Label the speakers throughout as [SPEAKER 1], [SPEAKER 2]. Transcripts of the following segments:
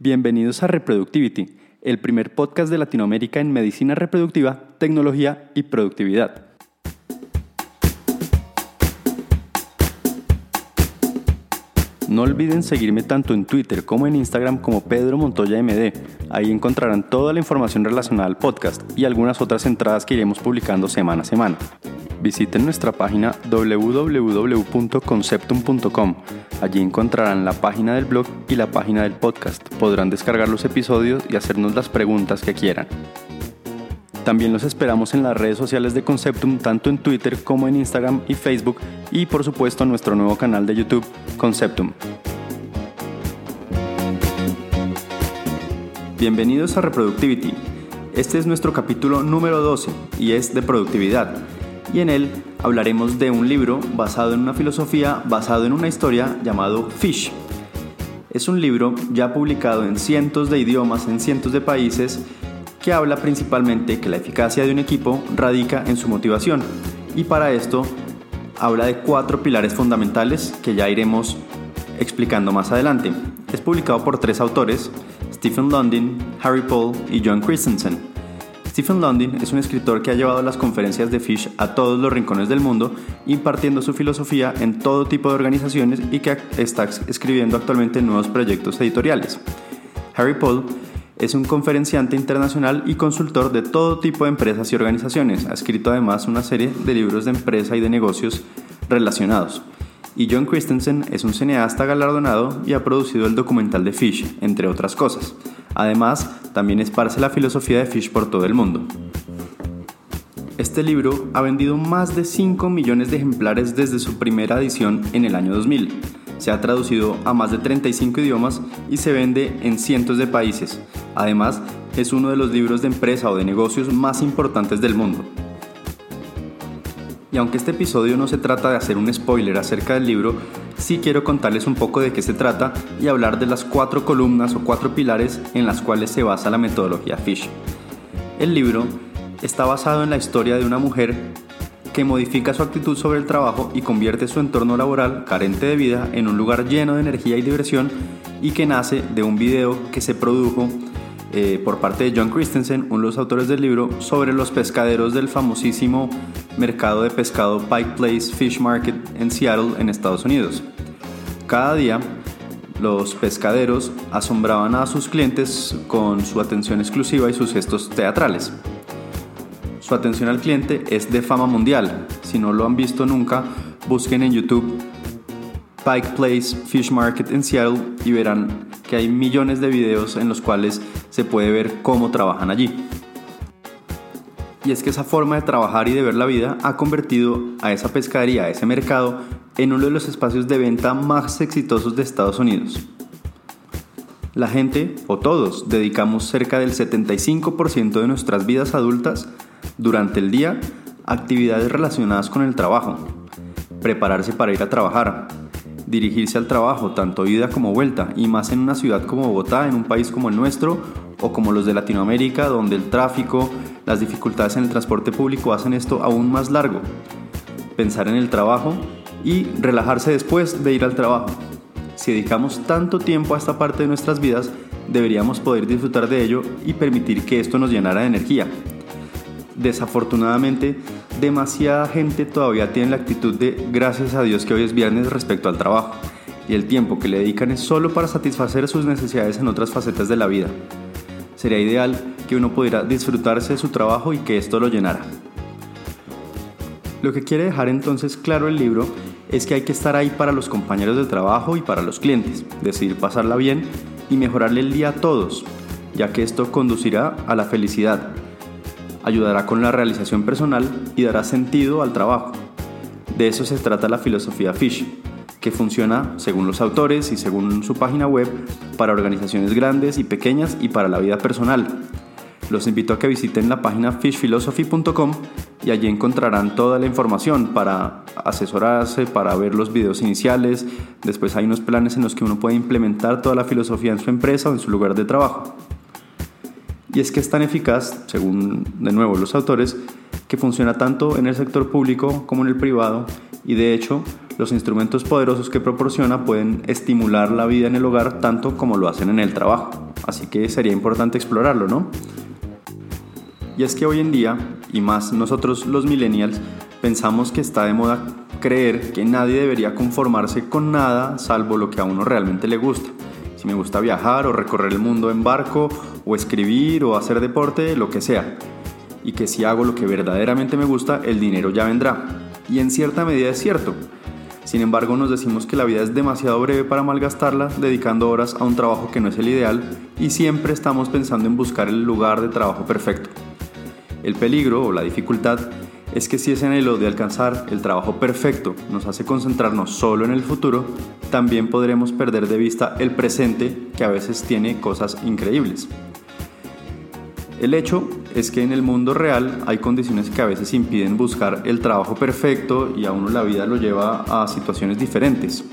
[SPEAKER 1] Bienvenidos a Reproductivity, el primer podcast de Latinoamérica en medicina reproductiva, tecnología y productividad. No olviden seguirme tanto en Twitter como en Instagram como Pedro Montoya MD. Ahí encontrarán toda la información relacionada al podcast y algunas otras entradas que iremos publicando semana a semana. Visiten nuestra página www.conceptum.com. Allí encontrarán la página del blog y la página del podcast. Podrán descargar los episodios y hacernos las preguntas que quieran. También los esperamos en las redes sociales de Conceptum, tanto en Twitter como en Instagram y Facebook, y por supuesto en nuestro nuevo canal de YouTube, Conceptum. Bienvenidos a Reproductivity. Este es nuestro capítulo número 12 y es de productividad. Y en él hablaremos de un libro basado en una filosofía, basado en una historia llamado Fish. Es un libro ya publicado en cientos de idiomas, en cientos de países, que habla principalmente que la eficacia de un equipo radica en su motivación y para esto habla de cuatro pilares fundamentales que ya iremos explicando más adelante. Es publicado por tres autores, Stephen London, Harry Paul y John Christensen. Stephen London es un escritor que ha llevado las conferencias de Fish a todos los rincones del mundo, impartiendo su filosofía en todo tipo de organizaciones y que está escribiendo actualmente nuevos proyectos editoriales. Harry Paul es un conferenciante internacional y consultor de todo tipo de empresas y organizaciones. Ha escrito además una serie de libros de empresa y de negocios relacionados. Y John Christensen es un cineasta galardonado y ha producido el documental de Fish, entre otras cosas. Además, también esparce la filosofía de Fish por todo el mundo. Este libro ha vendido más de 5 millones de ejemplares desde su primera edición en el año 2000 se ha traducido a más de 35 idiomas y se vende en cientos de países. Además, es uno de los libros de empresa o de negocios más importantes del mundo. Y aunque este episodio no se trata de hacer un spoiler acerca del libro, sí quiero contarles un poco de qué se trata y hablar de las cuatro columnas o cuatro pilares en las cuales se basa la metodología Fish. El libro está basado en la historia de una mujer que modifica su actitud sobre el trabajo y convierte su entorno laboral carente de vida en un lugar lleno de energía y diversión y que nace de un video que se produjo eh, por parte de John Christensen, uno de los autores del libro, sobre los pescaderos del famosísimo mercado de pescado Pike Place Fish Market en Seattle, en Estados Unidos. Cada día, los pescaderos asombraban a sus clientes con su atención exclusiva y sus gestos teatrales. Su atención al cliente es de fama mundial. Si no lo han visto nunca, busquen en YouTube Pike Place Fish Market en Seattle y verán que hay millones de videos en los cuales se puede ver cómo trabajan allí. Y es que esa forma de trabajar y de ver la vida ha convertido a esa pescadería, a ese mercado, en uno de los espacios de venta más exitosos de Estados Unidos. La gente, o todos, dedicamos cerca del 75% de nuestras vidas adultas durante el día, actividades relacionadas con el trabajo, prepararse para ir a trabajar, dirigirse al trabajo, tanto ida como vuelta, y más en una ciudad como Bogotá, en un país como el nuestro, o como los de Latinoamérica, donde el tráfico, las dificultades en el transporte público hacen esto aún más largo. Pensar en el trabajo y relajarse después de ir al trabajo. Si dedicamos tanto tiempo a esta parte de nuestras vidas, deberíamos poder disfrutar de ello y permitir que esto nos llenara de energía, desafortunadamente demasiada gente todavía tiene la actitud de gracias a Dios que hoy es viernes respecto al trabajo. y el tiempo que le dedican es solo para satisfacer sus necesidades en otras facetas de la vida. Sería ideal que uno pudiera disfrutarse de su trabajo y que esto lo llenara. Lo que quiere dejar entonces claro el libro es que hay que estar ahí para los compañeros de trabajo y para los clientes, decidir pasarla bien y mejorarle el día a todos, ya que esto conducirá a la felicidad, ayudará con la realización personal y dará sentido al trabajo. De eso se trata la filosofía Fish, que funciona, según los autores y según su página web, para organizaciones grandes y pequeñas y para la vida personal. Los invito a que visiten la página fishphilosophy.com y allí encontrarán toda la información para asesorarse, para ver los videos iniciales. Después hay unos planes en los que uno puede implementar toda la filosofía en su empresa o en su lugar de trabajo. Y es que es tan eficaz, según de nuevo los autores, que funciona tanto en el sector público como en el privado y de hecho los instrumentos poderosos que proporciona pueden estimular la vida en el hogar tanto como lo hacen en el trabajo. Así que sería importante explorarlo, ¿no? Y es que hoy en día, y más nosotros los millennials, pensamos que está de moda creer que nadie debería conformarse con nada salvo lo que a uno realmente le gusta. Si me gusta viajar o recorrer el mundo en barco o escribir o hacer deporte, lo que sea. Y que si hago lo que verdaderamente me gusta, el dinero ya vendrá. Y en cierta medida es cierto. Sin embargo, nos decimos que la vida es demasiado breve para malgastarla dedicando horas a un trabajo que no es el ideal y siempre estamos pensando en buscar el lugar de trabajo perfecto. El peligro o la dificultad es que si ese anhelo de alcanzar el trabajo perfecto nos hace concentrarnos solo en el futuro, también podremos perder de vista el presente que a veces tiene cosas increíbles. El hecho es que en el mundo real hay condiciones que a veces impiden buscar el trabajo perfecto y a uno la vida lo lleva a situaciones diferentes.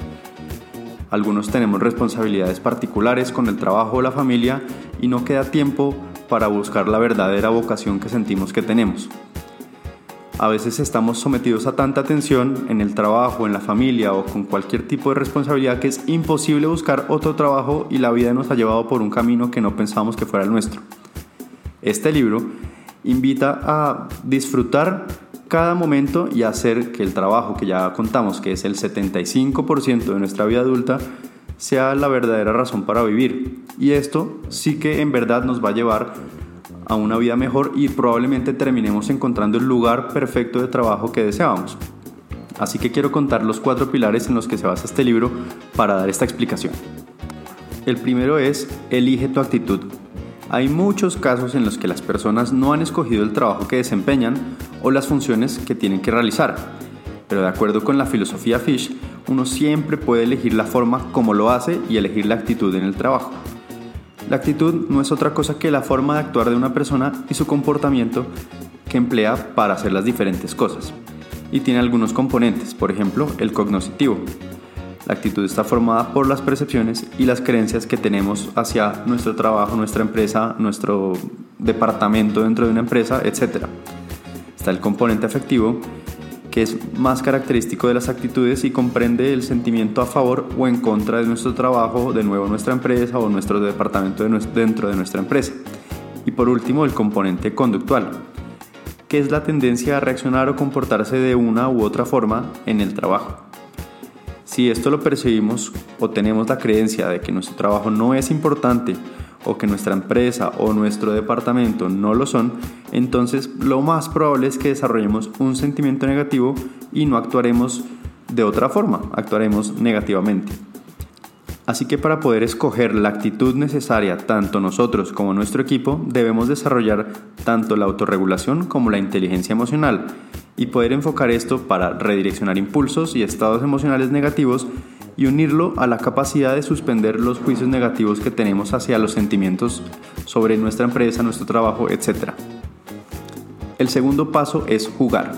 [SPEAKER 1] Algunos tenemos responsabilidades particulares con el trabajo o la familia y no queda tiempo para buscar la verdadera vocación que sentimos que tenemos. A veces estamos sometidos a tanta tensión en el trabajo, en la familia o con cualquier tipo de responsabilidad que es imposible buscar otro trabajo y la vida nos ha llevado por un camino que no pensábamos que fuera el nuestro. Este libro invita a disfrutar cada momento y hacer que el trabajo que ya contamos, que es el 75% de nuestra vida adulta, sea la verdadera razón para vivir. Y esto sí que en verdad nos va a llevar a una vida mejor y probablemente terminemos encontrando el lugar perfecto de trabajo que deseábamos. Así que quiero contar los cuatro pilares en los que se basa este libro para dar esta explicación. El primero es elige tu actitud. Hay muchos casos en los que las personas no han escogido el trabajo que desempeñan o las funciones que tienen que realizar, pero de acuerdo con la filosofía Fish, uno siempre puede elegir la forma como lo hace y elegir la actitud en el trabajo. La actitud no es otra cosa que la forma de actuar de una persona y su comportamiento que emplea para hacer las diferentes cosas. Y tiene algunos componentes, por ejemplo, el cognoscitivo. La actitud está formada por las percepciones y las creencias que tenemos hacia nuestro trabajo, nuestra empresa, nuestro departamento dentro de una empresa, etc. Está el componente afectivo, que es más característico de las actitudes y comprende el sentimiento a favor o en contra de nuestro trabajo, de nuevo nuestra empresa o nuestro departamento dentro de nuestra empresa. Y por último, el componente conductual, que es la tendencia a reaccionar o comportarse de una u otra forma en el trabajo. Si esto lo percibimos o tenemos la creencia de que nuestro trabajo no es importante o que nuestra empresa o nuestro departamento no lo son, entonces lo más probable es que desarrollemos un sentimiento negativo y no actuaremos de otra forma, actuaremos negativamente. Así que para poder escoger la actitud necesaria tanto nosotros como nuestro equipo, debemos desarrollar tanto la autorregulación como la inteligencia emocional y poder enfocar esto para redireccionar impulsos y estados emocionales negativos y unirlo a la capacidad de suspender los juicios negativos que tenemos hacia los sentimientos sobre nuestra empresa, nuestro trabajo, etc. El segundo paso es jugar.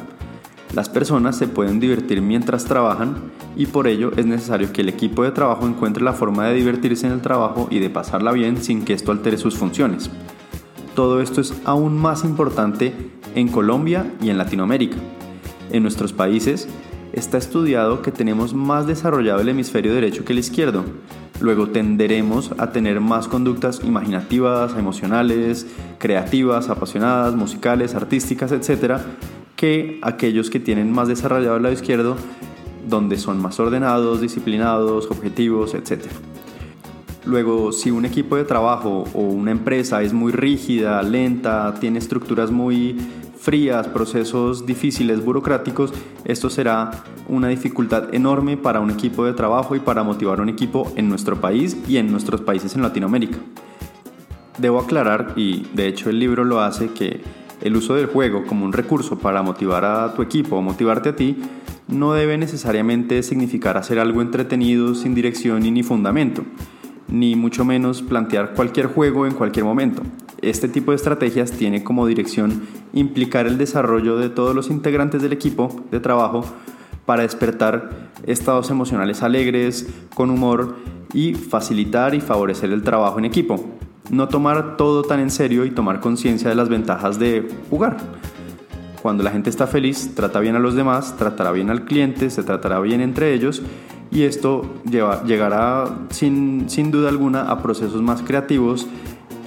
[SPEAKER 1] Las personas se pueden divertir mientras trabajan y por ello es necesario que el equipo de trabajo encuentre la forma de divertirse en el trabajo y de pasarla bien sin que esto altere sus funciones. Todo esto es aún más importante en Colombia y en Latinoamérica. En nuestros países, está estudiado que tenemos más desarrollado el hemisferio derecho que el izquierdo. Luego tenderemos a tener más conductas imaginativas, emocionales, creativas, apasionadas, musicales, artísticas, etc., que aquellos que tienen más desarrollado el lado izquierdo, donde son más ordenados, disciplinados, objetivos, etc. Luego, si un equipo de trabajo o una empresa es muy rígida, lenta, tiene estructuras muy frías, procesos difíciles, burocráticos, esto será una dificultad enorme para un equipo de trabajo y para motivar a un equipo en nuestro país y en nuestros países en Latinoamérica. Debo aclarar, y de hecho el libro lo hace, que el uso del juego como un recurso para motivar a tu equipo o motivarte a ti no debe necesariamente significar hacer algo entretenido sin dirección y ni fundamento, ni mucho menos plantear cualquier juego en cualquier momento. Este tipo de estrategias tiene como dirección implicar el desarrollo de todos los integrantes del equipo de trabajo para despertar estados emocionales alegres, con humor y facilitar y favorecer el trabajo en equipo. No tomar todo tan en serio y tomar conciencia de las ventajas de jugar. Cuando la gente está feliz, trata bien a los demás, tratará bien al cliente, se tratará bien entre ellos y esto llegará sin, sin duda alguna a procesos más creativos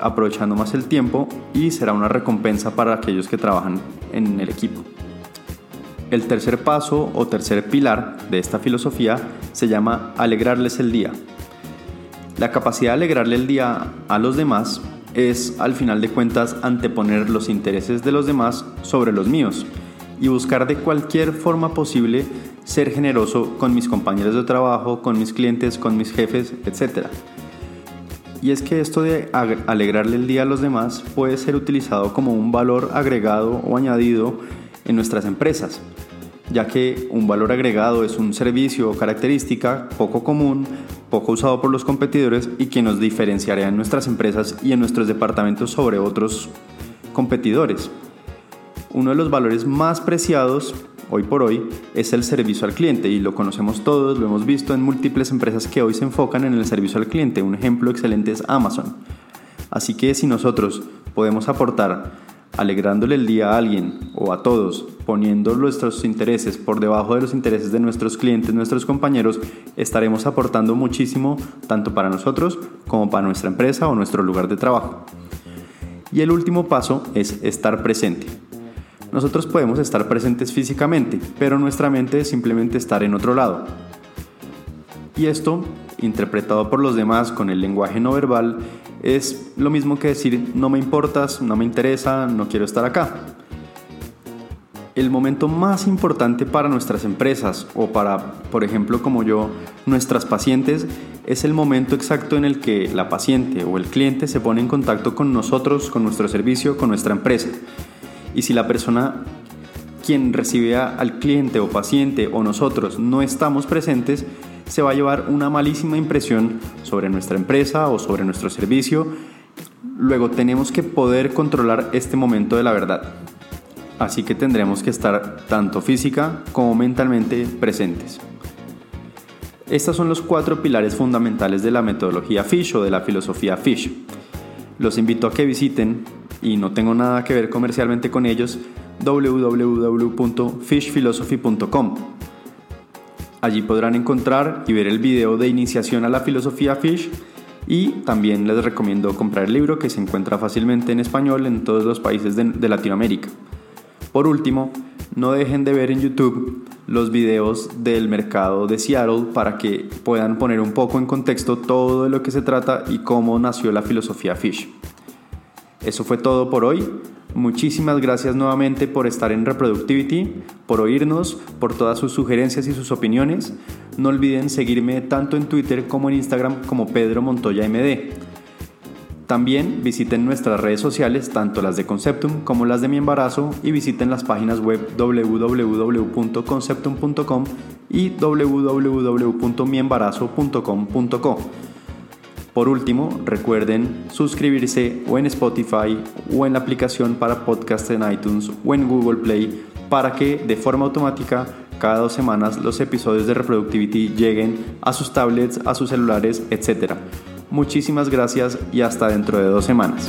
[SPEAKER 1] aprovechando más el tiempo y será una recompensa para aquellos que trabajan en el equipo. El tercer paso o tercer pilar de esta filosofía se llama alegrarles el día. La capacidad de alegrarle el día a los demás es al final de cuentas anteponer los intereses de los demás sobre los míos y buscar de cualquier forma posible ser generoso con mis compañeros de trabajo, con mis clientes, con mis jefes, etc. Y es que esto de alegrarle el día a los demás puede ser utilizado como un valor agregado o añadido en nuestras empresas, ya que un valor agregado es un servicio o característica poco común, poco usado por los competidores y que nos diferenciaría en nuestras empresas y en nuestros departamentos sobre otros competidores. Uno de los valores más preciados hoy por hoy es el servicio al cliente y lo conocemos todos, lo hemos visto en múltiples empresas que hoy se enfocan en el servicio al cliente. Un ejemplo excelente es Amazon. Así que si nosotros podemos aportar alegrándole el día a alguien o a todos, poniendo nuestros intereses por debajo de los intereses de nuestros clientes, nuestros compañeros, estaremos aportando muchísimo tanto para nosotros como para nuestra empresa o nuestro lugar de trabajo. Y el último paso es estar presente. Nosotros podemos estar presentes físicamente, pero nuestra mente es simplemente estar en otro lado. Y esto, interpretado por los demás con el lenguaje no verbal, es lo mismo que decir no me importas, no me interesa, no quiero estar acá. El momento más importante para nuestras empresas o para, por ejemplo, como yo, nuestras pacientes, es el momento exacto en el que la paciente o el cliente se pone en contacto con nosotros, con nuestro servicio, con nuestra empresa. Y si la persona quien recibe al cliente o paciente o nosotros no estamos presentes, se va a llevar una malísima impresión sobre nuestra empresa o sobre nuestro servicio. Luego tenemos que poder controlar este momento de la verdad. Así que tendremos que estar tanto física como mentalmente presentes. Estos son los cuatro pilares fundamentales de la metodología Fish o de la filosofía Fish. Los invito a que visiten y no tengo nada que ver comercialmente con ellos, www.fishphilosophy.com. Allí podrán encontrar y ver el video de iniciación a la filosofía Fish y también les recomiendo comprar el libro que se encuentra fácilmente en español en todos los países de, Latinoamérica. Por último, no dejen de ver en YouTube los videos del mercado de Seattle para que puedan poner un poco en contexto todo de lo que se trata y cómo nació la filosofía Fish. Eso fue todo por hoy. Muchísimas gracias nuevamente por estar en Reproductivity, por oírnos, por todas sus sugerencias y sus opiniones. No olviden seguirme tanto en Twitter como en Instagram como Pedro Montoya MD. También visiten nuestras redes sociales, tanto las de Conceptum como las de mi embarazo, y visiten las páginas web www.conceptum.com y www.miembarazo.com.co. Por último, recuerden suscribirse o en Spotify o en la aplicación para podcast en iTunes o en Google Play para que de forma automática cada dos semanas los episodios de Reproductivity lleguen a sus tablets, a sus celulares, etc. Muchísimas gracias y hasta dentro de dos semanas.